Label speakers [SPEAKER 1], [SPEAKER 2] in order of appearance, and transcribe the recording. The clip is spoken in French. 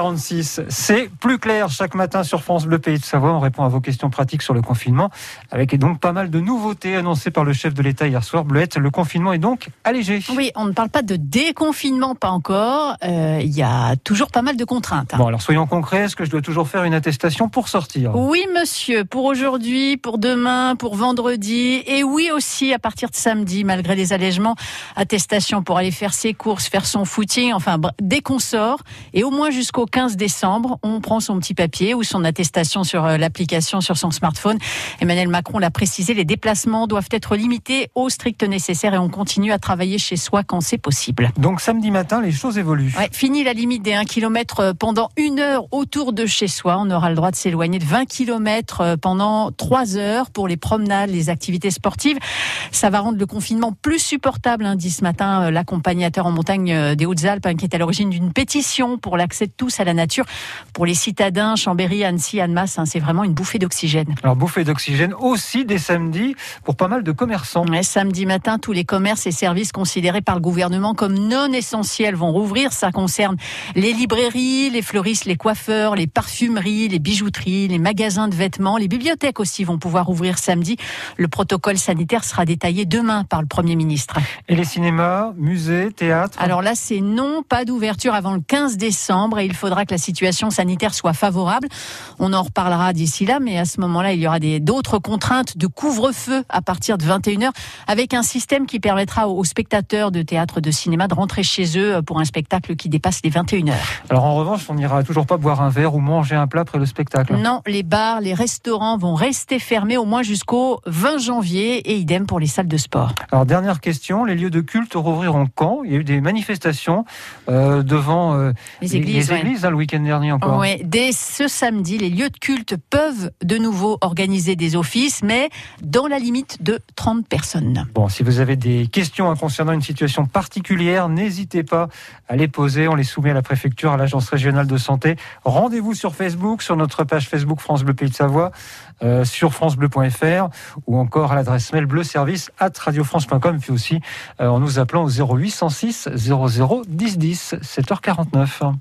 [SPEAKER 1] 7h46, c'est plus clair chaque matin sur France Bleu Pays de Savoie. On répond à vos questions pratiques sur le confinement, avec donc pas mal de nouveautés annoncées par le chef de l'État hier soir. Bleuette, le confinement est donc allégé.
[SPEAKER 2] Oui, on ne parle pas de déconfinement, pas encore. Euh, Il y a toujours pas mal de contraintes. hein.
[SPEAKER 1] Bon, alors soyons concrets, est-ce que je dois toujours faire une attestation pour sortir?
[SPEAKER 2] Oui, monsieur, pour aujourd'hui, pour demain, pour vendredi, et oui aussi à partir de samedi, malgré les allègements, attestation pour aller faire ses courses, faire son footing, enfin, dès qu'on sort, et au moins jusqu'au 15 décembre, on prend son petit papier ou son attestation sur euh, l'application sur son smartphone. Emmanuel Macron l'a précisé, les déplacements doivent être limités au strict nécessaire et on continue à travailler chez soi quand c'est possible.
[SPEAKER 1] Donc samedi matin, les choses évoluent.
[SPEAKER 2] Ouais, fini la limite des 1 km pendant une heure autour de chez soi. On aura le droit de s'éloigner de 20 km pendant 3 heures pour les promenades, les activités sportives. Ça va rendre le confinement plus supportable, hein, dit ce matin euh, l'accompagnateur en montagne euh, des Hautes-Alpes, hein, qui est à l'origine d'une pétition pour l'accès de tous à la nature. Pour les citadins, Chambéry, Annecy, Annemasse, hein, c'est vraiment une bouffée d'oxygène.
[SPEAKER 1] Alors bouffée d'oxygène aussi dès samedi pour pas mal de commerçants.
[SPEAKER 2] Ouais, samedi matin, tous les commerces et services considérés par le gouvernement comme non essentiels vont rouvrir. Ça concerne les librairies, les fleuristes, les coiffeurs, les parfumeries, les bijouteries, les magasins de vêtements, les bibliothèques aussi vont pouvoir ouvrir samedi. Le protocole sanitaire sera détaillé demain par le Premier ministre.
[SPEAKER 1] Et les cinémas, musées, théâtres?
[SPEAKER 2] Alors là, c'est non, pas d'ouverture avant le 15 décembre et il faudra que la situation sanitaire soit favorable. On en reparlera d'ici là, mais à ce moment-là, il y aura d'autres contraintes de couvre-feu à partir de 21h avec un système qui permettra aux spectateurs de théâtre, de cinéma de rentrer chez eux pour un spectacle qui dépasse les 21h.
[SPEAKER 1] Alors en revanche, on n'ira toujours pas boire un verre ou manger un plat après le spectacle.
[SPEAKER 2] Non, les bars, les restaurants vont rester fermés au moins jusqu'au 20 janvier et idem pour les salles de sport.
[SPEAKER 1] Alors dernière question, les lieux de culte rouvriront quand? Il y a eu des manifestations euh, devant euh,
[SPEAKER 2] Les
[SPEAKER 1] églises, hein, le week-end dernier encore.
[SPEAKER 2] Ouais, dès ce samedi, les lieux de culte peuvent de nouveau organiser des offices, mais dans la limite de 30 personnes.
[SPEAKER 1] Bon, si vous avez des questions hein, concernant une situation particulière, n'hésitez pas à les poser. On les soumet à la préfecture, à l'agence régionale de santé. Rendez-vous sur Facebook, sur notre page Facebook France Bleu Pays de Savoie, euh, sur francebleu.fr ou encore à l'adresse mail bleuservice at radiofrance.com, puis aussi euh, en nous appelant au 0806 00 10 10, 7h49.